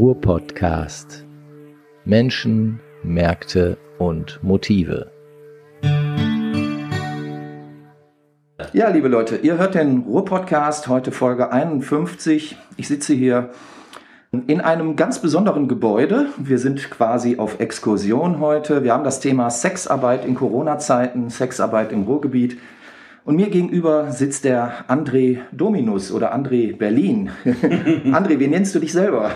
Ruhr-Podcast. Menschen, Märkte und Motive. Ja, liebe Leute, ihr hört den Ruhr-Podcast, heute Folge 51. Ich sitze hier in einem ganz besonderen Gebäude. Wir sind quasi auf Exkursion heute. Wir haben das Thema Sexarbeit in Corona-Zeiten, Sexarbeit im Ruhrgebiet. Und mir gegenüber sitzt der André Dominus oder André Berlin. André, wie nennst du dich selber?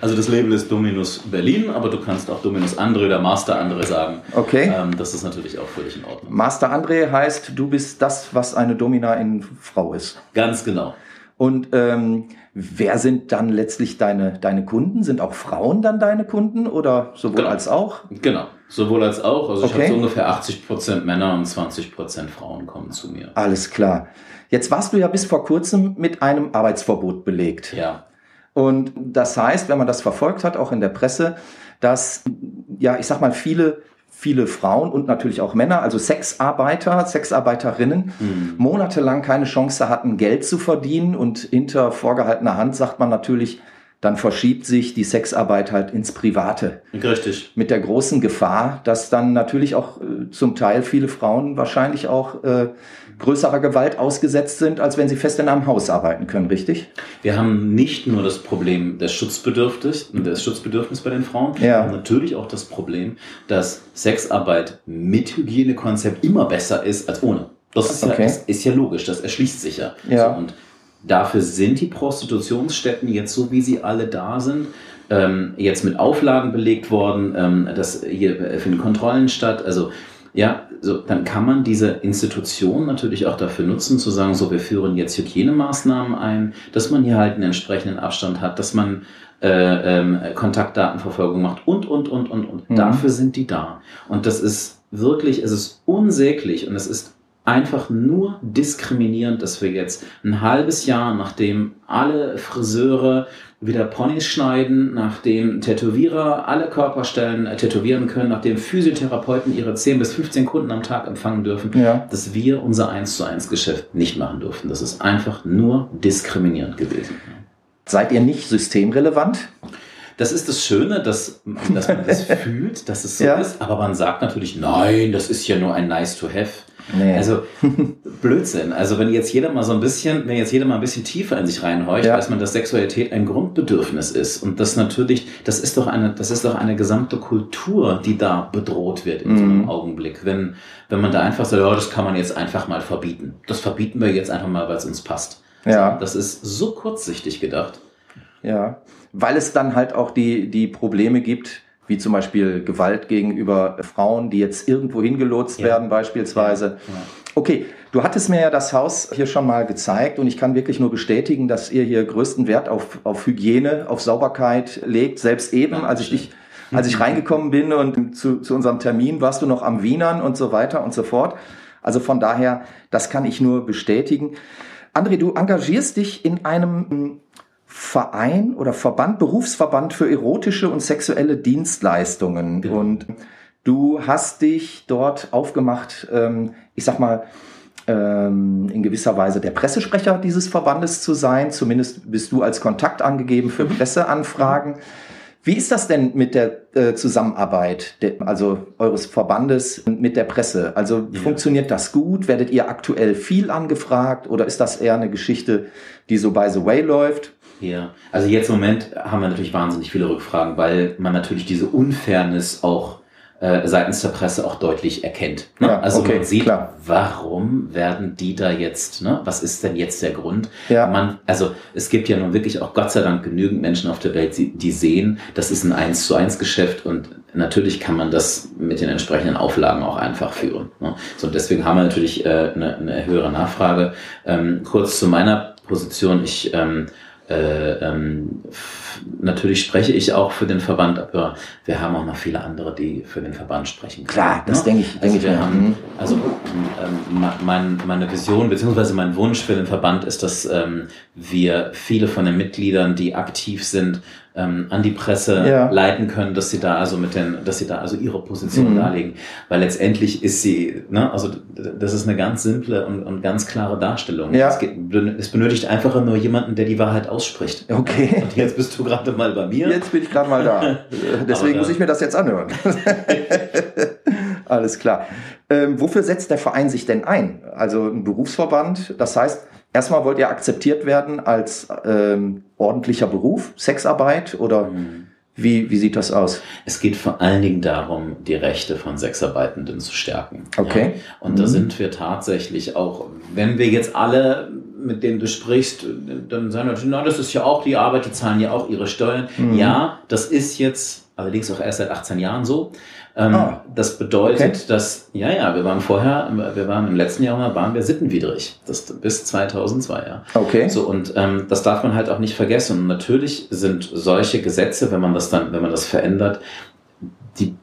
Also das Label ist Dominus Berlin, aber du kannst auch Dominus André oder Master André sagen. Okay. Ähm, das ist natürlich auch völlig in Ordnung. Master André heißt, du bist das, was eine Domina in Frau ist. Ganz genau. Und ähm, wer sind dann letztlich deine, deine Kunden? Sind auch Frauen dann deine Kunden oder sowohl Genau. als auch? Genau. Sowohl als auch. Also ich Okay. habe so ungefähr 80% Männer und 20% Frauen kommen zu mir. Alles klar. Jetzt warst du ja bis vor kurzem mit einem Arbeitsverbot belegt. Ja. Und das heißt, wenn man das verfolgt hat, auch in der Presse, dass, ja, ich sag mal, viele, viele Frauen und natürlich auch Männer, also Sexarbeiter, Sexarbeiterinnen, monatelang keine Chance hatten, Geld zu verdienen. Und hinter vorgehaltener Hand sagt man natürlich, dann verschiebt sich die Sexarbeit halt ins Private. Richtig. Mit der großen Gefahr, dass dann natürlich auch äh, zum Teil viele Frauen wahrscheinlich auch äh, größerer Gewalt ausgesetzt sind, als wenn sie fest in einem Haus arbeiten können, richtig? Wir haben nicht nur das Problem des Schutzbedürfnisses, des Schutzbedürfnisses bei den Frauen, Ja. wir haben natürlich auch das Problem, dass Sexarbeit mit Hygienekonzept immer besser ist als ohne. Das ist, Okay. ja, das ist ja logisch, das erschließt sich ja. Ja. So, und dafür sind die Prostitutionsstätten jetzt so, wie sie alle da sind, ähm, jetzt mit Auflagen belegt worden, ähm, dass hier äh, finden Kontrollen statt. Also ja, so, dann kann man diese Institution natürlich auch dafür nutzen, zu sagen, so, wir führen jetzt Hygienemaßnahmen ein, dass man hier halt einen entsprechenden Abstand hat, dass man äh, ähm, Kontaktdatenverfolgung macht und, und, und, und, und. Mhm. Dafür sind die da. Und das ist wirklich, es ist unsäglich und es ist einfach nur diskriminierend, dass wir jetzt ein halbes Jahr, nachdem alle Friseure wieder Ponys schneiden, nachdem Tätowierer alle Körperstellen äh, tätowieren können, nachdem Physiotherapeuten ihre 10 bis 15 Kunden am Tag empfangen dürfen, Ja. dass wir unser 1 zu 1 Geschäft nicht machen durften. Das ist einfach nur diskriminierend gewesen. Seid ihr nicht systemrelevant? Das ist das Schöne, dass, dass man das fühlt, dass es so Ja. ist, aber man sagt natürlich, nein, das ist ja nur ein nice to have. Nee. Also Blödsinn. Also wenn jetzt jeder mal so ein bisschen, wenn jetzt jeder mal ein bisschen tiefer in sich reinhorcht, Ja. weiß man, dass Sexualität ein Grundbedürfnis ist und das natürlich, das ist doch eine, das ist doch eine gesamte Kultur, die da bedroht wird in so Mhm. einem Augenblick. Wenn wenn man da einfach sagt, ja, das kann man jetzt einfach mal verbieten. Das verbieten wir jetzt einfach mal, weil es uns passt. Ja. Das ist so kurzsichtig gedacht. Ja, weil es dann halt auch die, die Probleme gibt, wie zum Beispiel Gewalt gegenüber Frauen, die jetzt irgendwo hingelotst Ja. werden beispielsweise. Okay, du hattest mir ja das Haus hier schon mal gezeigt und ich kann wirklich nur bestätigen, dass ihr hier größten Wert auf, auf Hygiene, auf Sauberkeit legt. Selbst eben, als ich dich, als ich reingekommen bin und zu, zu unserem Termin warst du noch am Wienern und so weiter und so fort. Also von daher, das kann ich nur bestätigen. André, du engagierst dich in einem mm, Verein oder Verband, Berufsverband für erotische und sexuelle Dienstleistungen. Genau. Und du hast dich dort aufgemacht, ähm, ich sag mal, ähm, in gewisser Weise der Pressesprecher dieses Verbandes zu sein. Zumindest bist du als Kontakt angegeben für Presseanfragen. Wie ist das denn mit der äh, Zusammenarbeit, der, also eures Verbandes mit der Presse? Also Ja. funktioniert das gut? Werdet ihr aktuell viel angefragt oder ist das eher eine Geschichte, die so by the way läuft? Ja, also jetzt im Moment haben wir natürlich wahnsinnig viele Rückfragen, weil man natürlich diese Unfairness auch äh, seitens der Presse auch deutlich erkennt. Ne? Ja, also okay, man sieht, klar. warum werden die da jetzt, ne? was ist denn jetzt der Grund? Ja. Man, also es gibt ja nun wirklich auch Gott sei Dank genügend Menschen auf der Welt, die, die sehen, das ist ein 1 zu 1 Geschäft und natürlich kann man das mit den entsprechenden Auflagen auch einfach führen. Ne? So, und deswegen haben wir natürlich äh, eine, eine höhere Nachfrage. Ähm, kurz zu meiner Position, ich ähm, äh, ähm, natürlich spreche ich auch für den Verband, aber wir haben auch noch viele andere, die für den Verband sprechen. können, Klar, das ne? denke ich- denke also ich wir mir. haben, Mhm. also ähm, me- mein, meine Vision beziehungsweise mein Wunsch für den Verband ist, dass ähm, wir viele von den Mitgliedern, die aktiv sind, ähm, an die Presse Ja. leiten können, dass sie da also mit den, dass sie da also ihre Position Mhm. darlegen. Weil letztendlich ist sie, ne, also das ist eine ganz simple und, und ganz klare Darstellung. Ja. Es, geht, es benötigt einfach nur jemanden, der die Wahrheit ausspricht. Okay. Und jetzt bist du gerade mal bei mir. Jetzt bin ich gerade mal da. Äh, Deswegen Aber, muss ich mir das jetzt anhören. Alles klar. Ähm, wofür setzt der Verein sich denn ein? Also ein Berufsverband, das heißt, erstmal wollt ihr akzeptiert werden als ähm, ordentlicher Beruf, Sexarbeit oder Mhm. wie, wie sieht das aus? Es geht vor allen Dingen darum, die Rechte von Sexarbeitenden zu stärken. Okay. Ja. Und da Mhm. sind wir tatsächlich auch, wenn wir jetzt alle, mit denen du sprichst, dann sagen wir, na, das ist ja auch die Arbeit, die zahlen ja auch ihre Steuern. Mhm. Ja, das ist jetzt allerdings auch erst seit 18 Jahren so. Ähm, Ah. Das bedeutet, Okay. dass, ja, ja, wir waren vorher, wir waren im letzten Jahr, waren wir sittenwidrig. Das bis 2002, ja. Okay. So, und ähm, das darf man halt auch nicht vergessen. Und natürlich sind solche Gesetze, wenn man das dann, wenn man das verändert, die,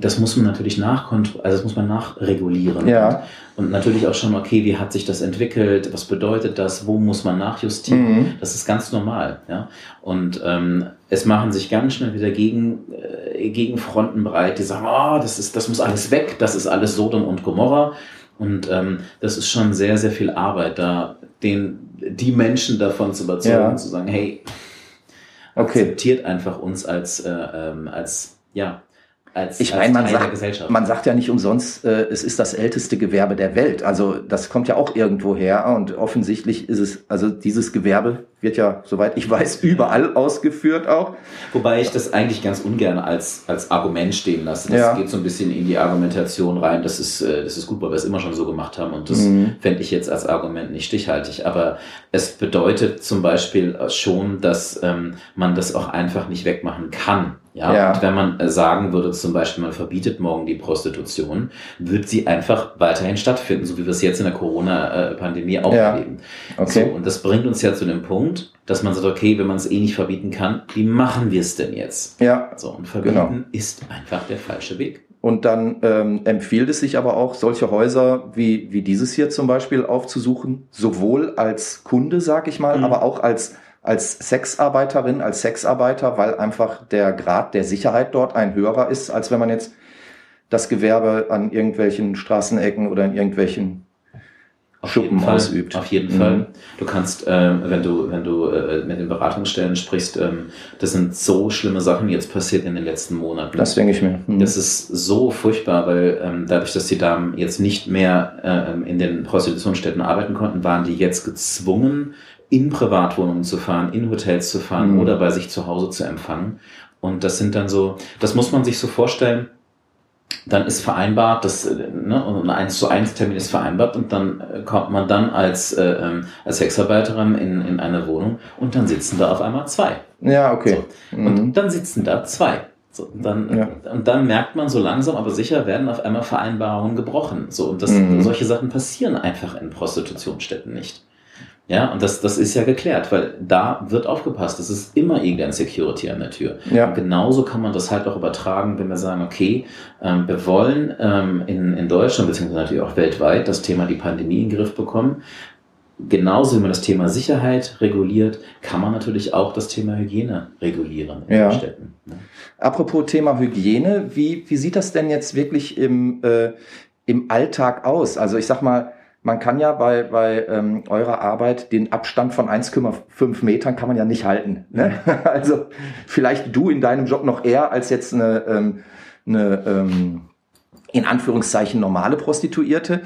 das muss man natürlich nachkontrollieren, also das muss man nachregulieren. Ja. Und, und natürlich auch schon, okay, wie hat sich das entwickelt, was bedeutet das, wo muss man nachjustieren? Mhm. Das ist ganz normal, ja. Und ähm, es machen sich ganz schnell wieder gegen, äh, Gegenfronten breit, die sagen, oh, das ist, das muss alles weg, das ist alles Sodom und Gomorra. Und ähm, das ist schon sehr, sehr viel Arbeit, da den, die Menschen davon zu überzeugen, Ja. zu sagen, hey, Okay. akzeptiert einfach uns als, äh, ähm, als, ja, als, Ich meine, man sagt, Gesellschaft. man sagt ja nicht umsonst, äh, es ist das älteste Gewerbe der Welt. Also das kommt ja auch irgendwo her und offensichtlich ist es, also dieses Gewerbe wird ja, soweit ich weiß, überall ausgeführt auch. Wobei ich das eigentlich ganz ungern als, als Argument stehen lasse. Das Ja. geht so ein bisschen in die Argumentation rein. Das ist, äh, das ist gut, weil wir es immer schon so gemacht haben und das Mhm. fände ich jetzt als Argument nicht stichhaltig. Aber es bedeutet zum Beispiel schon, dass ähm, man das auch einfach nicht wegmachen kann. Ja, Ja. und wenn man äh, sagen würde, zum Beispiel, man verbietet morgen die Prostitution, wird sie einfach weiterhin stattfinden, so wie wir es jetzt in der Corona-Pandemie auch Ja. erleben. Okay. So, und das bringt uns ja zu dem Punkt, dass man sagt, okay, wenn man es eh nicht verbieten kann, wie machen wir es denn jetzt? Ja. So, und verbieten Genau. ist einfach der falsche Weg. Und dann ähm, empfiehlt es sich aber auch, solche Häuser wie, wie dieses hier zum Beispiel aufzusuchen, sowohl als Kunde, sag ich mal, Mhm. aber auch als, als Sexarbeiterin, als Sexarbeiter, weil einfach der Grad der Sicherheit dort ein höherer ist, als wenn man jetzt das Gewerbe an irgendwelchen Straßenecken oder in irgendwelchen Auf Schuppen ausübt. Auf jeden Mhm. Fall. Du kannst, ähm, wenn du, wenn du äh, mit den Beratungsstellen sprichst, ähm, das sind so schlimme Sachen jetzt passiert in den letzten Monaten. Das denke ich mir. Mhm. Das ist so furchtbar, weil ähm, dadurch, dass die Damen jetzt nicht mehr ähm, in den Prostitutionsstätten arbeiten konnten, waren die jetzt gezwungen, in Privatwohnungen zu fahren, in Hotels zu fahren Mhm. oder bei sich zu Hause zu empfangen. Und das sind dann so, das muss man sich so vorstellen, dann ist vereinbart, dass äh, ne, und ein 1 zu 1 Termin ist vereinbart und dann äh, kommt man dann als, äh, ähm, als Sexarbeiterin in, in eine Wohnung und dann sitzen da auf einmal zwei. ja, okay. Und Mhm. dann sitzen da zwei. So, und, dann, Ja. und dann merkt man so langsam, aber sicher werden auf einmal Vereinbarungen gebrochen. So, und das, Mhm. solche Sachen passieren einfach in Prostitutionsstätten nicht. Ja, und das, das ist ja geklärt, weil da wird aufgepasst. Es ist immer irgendein Security an der Tür. Ja. Und genauso kann man das halt auch übertragen, wenn wir sagen, okay, ähm, wir wollen ähm, in, in Deutschland, beziehungsweise natürlich auch weltweit, das Thema die Pandemie in den Griff bekommen. Genauso wie man das Thema Sicherheit reguliert, kann man natürlich auch das Thema Hygiene regulieren in Ja. den Städten. ne? Apropos Thema Hygiene, wie, wie sieht das denn jetzt wirklich im, äh, im Alltag aus? Also ich sag mal, man kann ja bei, bei ähm, eurer Arbeit den Abstand von 1,5 Metern kann man ja nicht halten. Ne? Also vielleicht du in deinem Job noch eher als jetzt eine, ähm, eine ähm, in Anführungszeichen normale Prostituierte.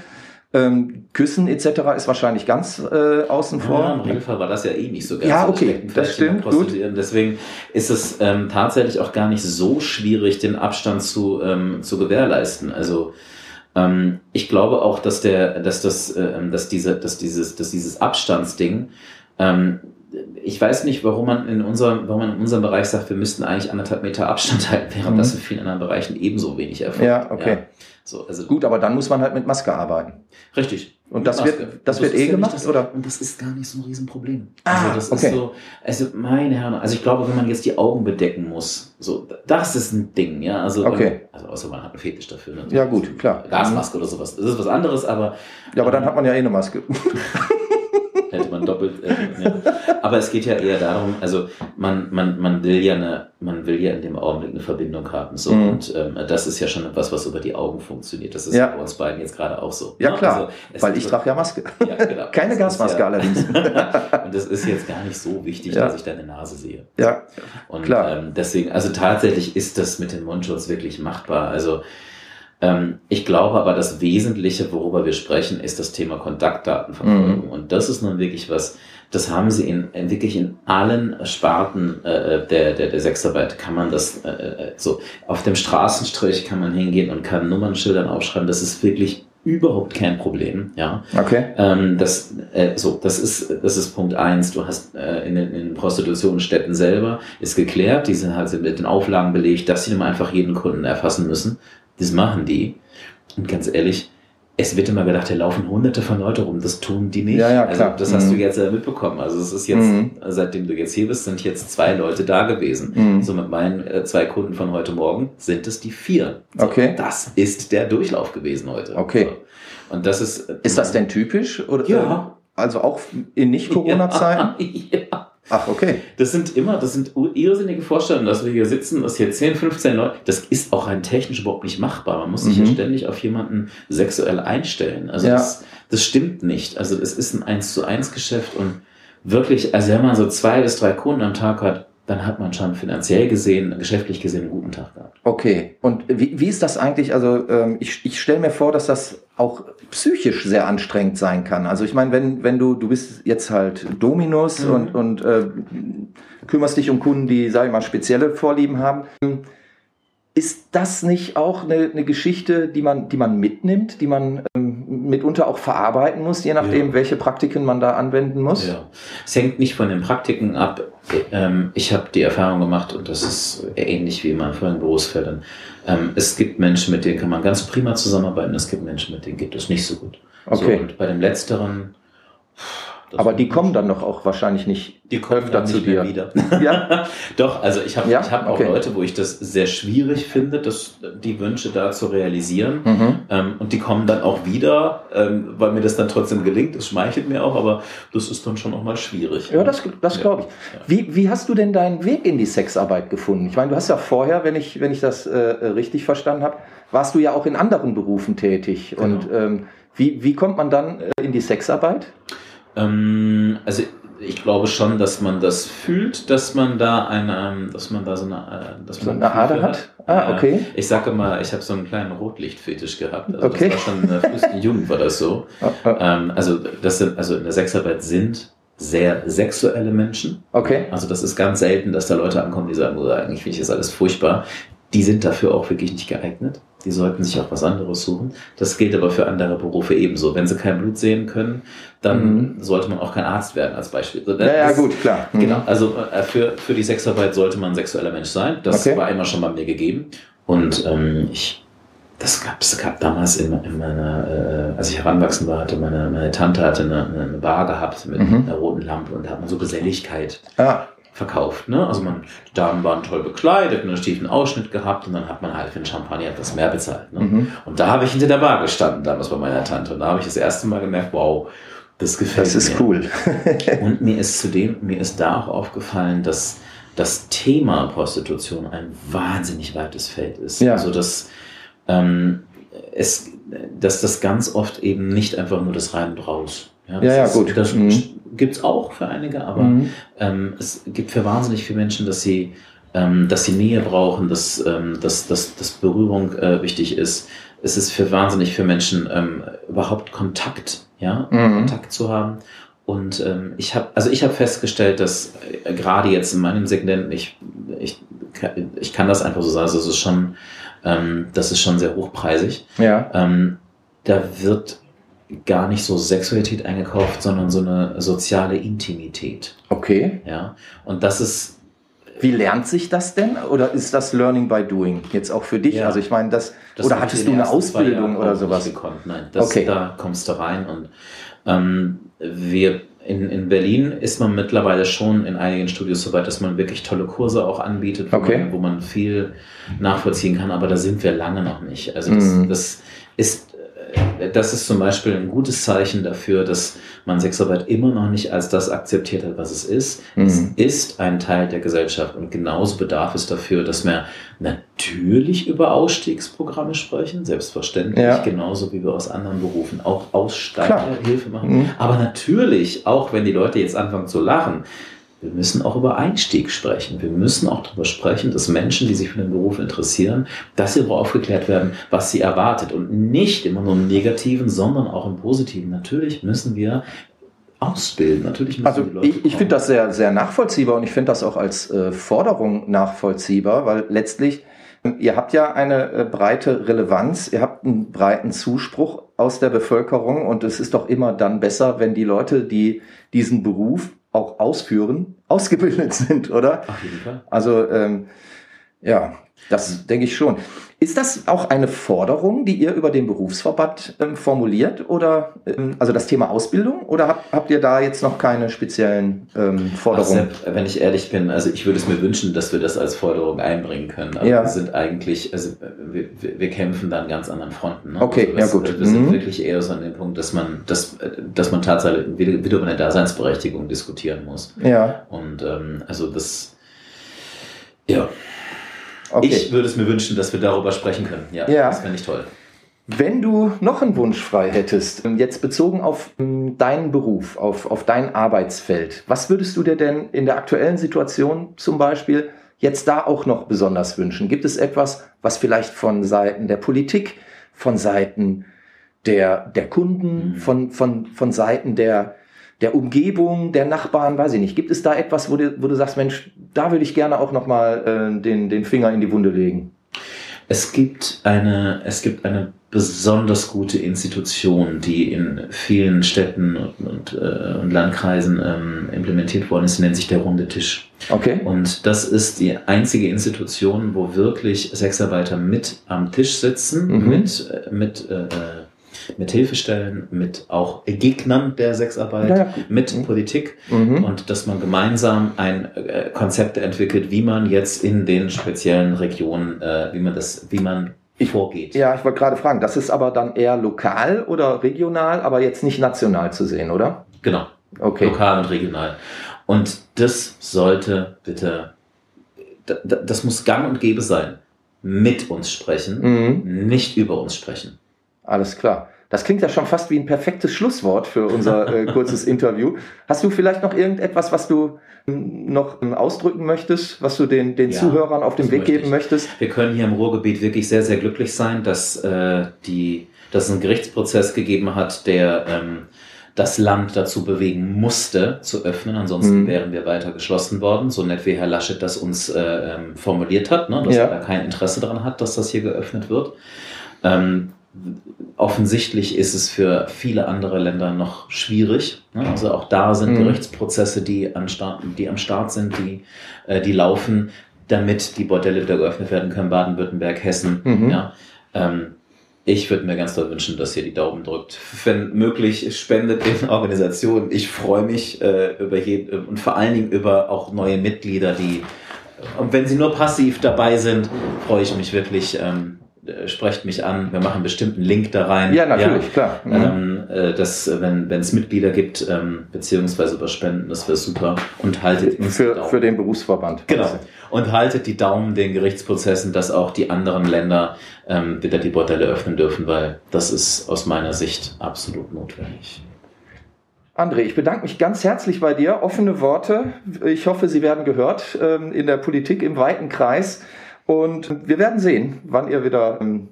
Ähm, Küssen etc. ist wahrscheinlich ganz äh, außen Ja, vor. Im Regelfall war das ja eh nicht so ganz Ja, okay, das stimmt, Prostituierten. Deswegen ist es ähm, tatsächlich auch gar nicht so schwierig, den Abstand zu, ähm, zu gewährleisten. Also ähm, ich glaube auch, dass der, dass das, ähm, dass diese, dass dieses, dass dieses Abstandsding, ähm, ich weiß nicht, warum man in unserem, warum man in unserem Bereich sagt, wir müssten eigentlich anderthalb Meter Abstand halten, während Mhm. das in vielen anderen Bereichen ebenso wenig erfolgt. Ja, okay. So, also Gut, aber dann muss man halt mit Maske arbeiten. Richtig. Und das wird- das Und wird eh gemacht, das, oder? Und das ist gar nicht so ein Riesenproblem. Ah, also das okay. ist so, also meine Herren, also ich glaube, wenn man jetzt die Augen bedecken muss, so, das ist ein Ding, ja. Also, Okay. ähm, also außer man hat einen Fetisch dafür. Ne? Ja, gut, klar. Gasmaske oder sowas. Das ist was anderes, aber Ja, aber dann hat man ja eh eine Maske. hätte man doppelt. Äh, ja. Aber es geht ja eher darum, also man, man, man will ja eine, man will ja in dem Augenblick eine Verbindung haben. So. Mhm. Und ähm, das ist ja schon etwas, was über die Augen funktioniert. Das ist ja. bei uns beiden jetzt gerade auch so. Ja, ne? klar. Also, weil ich trage ja Maske. Ja, genau. Keine Gasmaske ja, allerdings. und das ist jetzt gar nicht so wichtig, dass ich deine Nase sehe. Ja. Und klar. Ähm, deswegen, also tatsächlich ist das mit dem Mundschutz wirklich machbar. Also ich glaube aber, das Wesentliche, worüber wir sprechen, ist das Thema Kontaktdatenverfolgung. Mhm. Und das ist nun wirklich was, das haben sie in, in wirklich in allen Sparten äh, der, der, der Sexarbeit kann man das äh, äh, so auf dem Straßenstrich kann man hingehen und kann Nummernschildern aufschreiben. Das ist wirklich überhaupt kein Problem. Ja. Okay. Ähm, das, äh, so, das ist das ist Punkt eins. Du hast äh, in den in Prostitutionsstätten selber ist geklärt, die sind halt mit den Auflagen belegt, dass sie nun einfach jeden Kunden erfassen müssen. Das machen die. Und ganz ehrlich, es wird immer gedacht, da laufen hunderte von Leute rum. Das tun die nicht. Ja, ja, also, klar. das hast mhm. du jetzt ja mitbekommen. Also es ist jetzt, mhm. seitdem du jetzt hier bist, sind jetzt zwei Leute da gewesen. Mhm. So mit meinen äh, zwei Kunden von heute Morgen sind es die vier. So, okay. Das ist der Durchlauf gewesen heute. Okay. So. Und das ist. Ist das denn typisch? Oder, ja. Also auch in Nicht-Corona-Zeiten? Ja. Ach, okay. Das sind immer, das sind irrsinnige Vorstellungen, dass wir hier sitzen, dass hier 10, 15 Leute, das ist auch rein technisch überhaupt nicht machbar. Man muss sich mhm. ja ständig auf jemanden sexuell einstellen. Also ja. das, das stimmt nicht. Also es ist ein 1 zu 1 Geschäft und wirklich, also wenn man so zwei bis drei Kunden am Tag hat, dann hat man schon finanziell gesehen, geschäftlich gesehen einen guten Tag gehabt. Okay. Und wie, wie ist das eigentlich? Also ähm, ich, ich stelle mir vor, dass das auch psychisch sehr anstrengend sein kann. Also ich meine, wenn, wenn du, du bist jetzt halt Dominus mhm. und, und äh, kümmerst dich um Kunden, die, sag ich mal, spezielle Vorlieben haben, ist das nicht auch eine, eine Geschichte, die man, die man mitnimmt, die man ähm, mitunter auch verarbeiten muss, je nachdem, ja. welche Praktiken man da anwenden muss? Ja. Es hängt nicht von den Praktiken ab. Ähm, ich habe die Erfahrung gemacht, und das ist ähnlich wie in meinen vorherigen Berufsfeldern. Ähm, es gibt Menschen, mit denen kann man ganz prima zusammenarbeiten, es gibt Menschen, mit denen geht es nicht so gut. Okay. So, und bei dem Letzteren, aber die kommen dann doch auch wahrscheinlich nicht die kommen öfter zu dir wieder. Ja. doch, also ich habe ja? ich hab auch okay. Leute, wo ich das sehr schwierig finde, das, die Wünsche da zu realisieren. Mhm. Ähm, und die kommen dann auch wieder, ähm, weil mir das dann trotzdem gelingt. Das schmeichelt mir auch, aber das ist dann schon auch mal schwierig. Ja, das, das glaube ich. Ja. Wie, wie hast du denn deinen Weg in die Sexarbeit gefunden? Ich meine, du hast ja vorher, wenn ich, wenn ich das äh, richtig verstanden habe, warst du ja auch in anderen Berufen tätig. Genau. Und ähm, wie, wie kommt man dann äh, in die Sexarbeit? Ähm, also ich glaube schon, dass man das fühlt, dass man da eine, dass man da so eine, äh, dass so eine Ader hat. Ah, okay. Ich sage immer, ich habe so einen kleinen Rotlichtfetisch gehabt. Also okay. Das war schon in der frühesten Jugend war das so. Oh, oh. Ähm, also das sind, also in der Sexarbeit sind sehr sexuelle Menschen. Okay. Also das ist ganz selten, dass da Leute ankommen, die sagen, oh, eigentlich finde ich das alles furchtbar. Die sind dafür auch wirklich nicht geeignet. Die sollten sich auch was anderes suchen. Das gilt aber für andere Berufe ebenso. Wenn sie kein Blut sehen können, dann mhm. sollte man auch kein Arzt werden als Beispiel. Das, ja, ja, gut, klar. Mhm. Genau, also äh, für, für die Sexarbeit sollte man ein sexueller Mensch sein. Das okay. war immer schon bei mir gegeben. Und ähm, ich das gab es gab damals in, in meiner, äh, als ich heranwachsen war, hatte meine, meine Tante hatte eine, eine Bar gehabt mit mhm. einer roten Lampe und da hat man so Geselligkeit. Ja verkauft. Ne? Also man, die Damen waren toll bekleidet, einen tiefen Ausschnitt gehabt und dann hat man halt für den Champagner etwas mehr bezahlt. Ne? Mhm. Und da habe ich hinter der Bar gestanden, damals bei meiner Tante. Und da habe ich das erste Mal gemerkt, wow, das gefällt mir. Das ist cool. und mir ist zudem, mir ist da auch aufgefallen, dass das Thema Prostitution ein wahnsinnig weites Feld ist. Ja. Also das, ähm, es, dass das ganz oft eben nicht einfach nur das rein und raus. Ja, ja, ja ist, gut. Das mhm. gibt's auch für einige, aber mhm. ähm, es gibt für wahnsinnig viele Menschen, dass sie, ähm, dass sie Nähe brauchen, dass, ähm, dass, dass, dass Berührung äh, wichtig ist. Es ist für wahnsinnig viele Menschen ähm, überhaupt Kontakt, ja, mhm. Kontakt zu haben. Und ähm, ich habe, also ich habe festgestellt, dass äh, gerade jetzt in meinem Segment, ich, ich, ich kann das einfach so sagen, also es ist schon, ähm, das ist schon sehr hochpreisig. Ja. Ähm, da wird gar nicht so Sexualität eingekauft, sondern so eine soziale Intimität. Okay. Ja. Und das ist. Wie lernt sich das denn? Oder ist das Learning by Doing jetzt auch für dich? Ja. Also ich meine, das, das oder hattest du eine Ausbildung oder sowas? Gekonnt. Nein, das, okay. da kommst du rein und ähm, wir in, in Berlin ist man mittlerweile schon in einigen Studios so weit, dass man wirklich tolle Kurse auch anbietet, wo, okay. man, wo man viel nachvollziehen kann, aber da sind wir lange noch nicht. Also das, mm. das ist das ist zum Beispiel ein gutes Zeichen dafür, dass man Sexarbeit immer noch nicht als das akzeptiert hat, was es ist. Mhm. Es ist ein Teil der Gesellschaft und genauso bedarf es dafür, dass wir natürlich über Ausstiegsprogramme sprechen, selbstverständlich, ja. genauso wie wir aus anderen Berufen auch Aussteigerhilfe machen. Mhm. Aber natürlich, auch wenn die Leute jetzt anfangen zu lachen, wir müssen auch über Einstieg sprechen. Wir müssen auch darüber sprechen, dass Menschen, die sich für den Beruf interessieren, dass sie darüber aufgeklärt werden, was sie erwartet. Und nicht immer nur im Negativen, sondern auch im Positiven. Natürlich müssen wir ausbilden. Natürlich müssen also die Leute ich, ich finde das sehr, sehr nachvollziehbar und ich finde das auch als äh, Forderung nachvollziehbar, weil letztlich ähm, Ihr habt ja eine äh, breite Relevanz, ihr habt einen breiten Zuspruch aus der Bevölkerung und es ist doch immer dann besser, wenn die Leute, die diesen Beruf auch ausführen, ausgebildet sind, oder? Jeden Fall. Also ähm, ja, das denke ich schon. Ist das auch eine Forderung, die ihr über den Berufsverband ähm, formuliert oder ähm, also das Thema Ausbildung oder habt, habt ihr da jetzt noch keine speziellen ähm, Forderungen? Ach, wenn ich ehrlich bin, also ich würde es mir wünschen, dass wir das als Forderung einbringen können. Aber ja. wir sind eigentlich, also wir, wir kämpfen da an ganz anderen Fronten. Ne? Okay, also ja gut. Wir sind mhm. wirklich eher so an dem Punkt, dass man, dass, dass man tatsächlich wieder, wieder über eine Daseinsberechtigung diskutieren muss. Ja. Und ähm, also das, ja. Okay. Ich würde es mir wünschen, dass wir darüber sprechen können. Ja, ja. das fände ich toll. Wenn du noch einen Wunsch frei hättest, jetzt bezogen auf hm, deinen Beruf, auf, auf dein Arbeitsfeld, was würdest du dir denn in der aktuellen Situation zum Beispiel jetzt da auch noch besonders wünschen? Gibt es etwas, was vielleicht von Seiten der Politik, von Seiten der, der Kunden, mhm. von, von, von Seiten der, der Umgebung, der Nachbarn, weiß ich nicht. Gibt es da etwas, wo du, wo du sagst, Mensch, da würde ich gerne auch nochmal äh, den, den Finger in die Wunde legen? Es gibt eine, es gibt eine besonders gute Institution, die in vielen Städten und, und, äh, und Landkreisen ähm, implementiert worden ist, nennt sich der Runde Tisch. Okay. Und das ist die einzige Institution, wo wirklich Sexarbeiter mit am Tisch sitzen, mhm. mit, äh, mit äh, mit Hilfestellen, mit auch Gegnern der Sexarbeit, ja, ja. mit mhm. Politik mhm. und dass man gemeinsam ein äh, Konzept entwickelt, wie man jetzt in den speziellen Regionen, äh, wie man das, wie man ich, vorgeht. Ja, ich wollte gerade fragen, das ist aber dann eher lokal oder regional, aber jetzt nicht national zu sehen, oder? Genau. Okay. Lokal und regional. Und das sollte bitte, das muss gang und gäbe sein. Mit uns sprechen, mhm. nicht über uns sprechen. Alles klar. Das klingt ja schon fast wie ein perfektes Schlusswort für unser äh, kurzes Interview. Hast du vielleicht noch irgendetwas, was du hm, noch hm, ausdrücken möchtest, was du den, den ja, Zuhörern auf den Weg geben ich. möchtest? Wir können hier im Ruhrgebiet wirklich sehr, sehr glücklich sein, dass, äh, die, dass es einen Gerichtsprozess gegeben hat, der ähm, das Land dazu bewegen musste, zu öffnen. Ansonsten mhm. wären wir weiter geschlossen worden, so nett wie Herr Laschet das uns äh, ähm, formuliert hat, ne, dass ja. er da kein Interesse daran hat, dass das hier geöffnet wird. Ähm, offensichtlich ist es für viele andere Länder noch schwierig. Ne? Also auch da sind mhm. Gerichtsprozesse, die, an Start, die am Start sind, die, äh, die laufen, damit die Bordelle wieder geöffnet werden können, Baden-Württemberg, Hessen. Mhm. Ja? Ähm, ich würde mir ganz doll wünschen, dass ihr die Daumen drückt. Wenn möglich, spendet in Organisationen. Ich freue mich äh, über jeden und vor allen Dingen über auch neue Mitglieder, die, und wenn sie nur passiv dabei sind, freue ich mich wirklich. Ähm, äh, sprecht mich an, wir machen bestimmt einen Link da rein. Ja, natürlich, ja. klar. Mhm. Ähm, äh, das, wenn es Mitglieder gibt, ähm, beziehungsweise über Spenden, das wäre super. Und haltet für, für den Berufsverband. Genau. Und haltet die Daumen den Gerichtsprozessen, dass auch die anderen Länder ähm, wieder die Bordelle öffnen dürfen, weil das ist aus meiner Sicht absolut notwendig. André, ich bedanke mich ganz herzlich bei dir. Offene Worte. Ich hoffe, sie werden gehört ähm, in der Politik im weiten Kreis. Und wir werden sehen, wann ihr wieder ähm,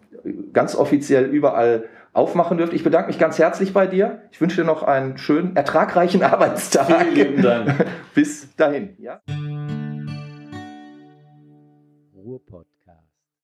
ganz offiziell überall aufmachen dürft. Ich bedanke mich ganz herzlich bei dir. Ich wünsche dir noch einen schönen, ertragreichen Arbeitstag. Vielen Dank. Bis dahin. Ja? Ruhrpodcast.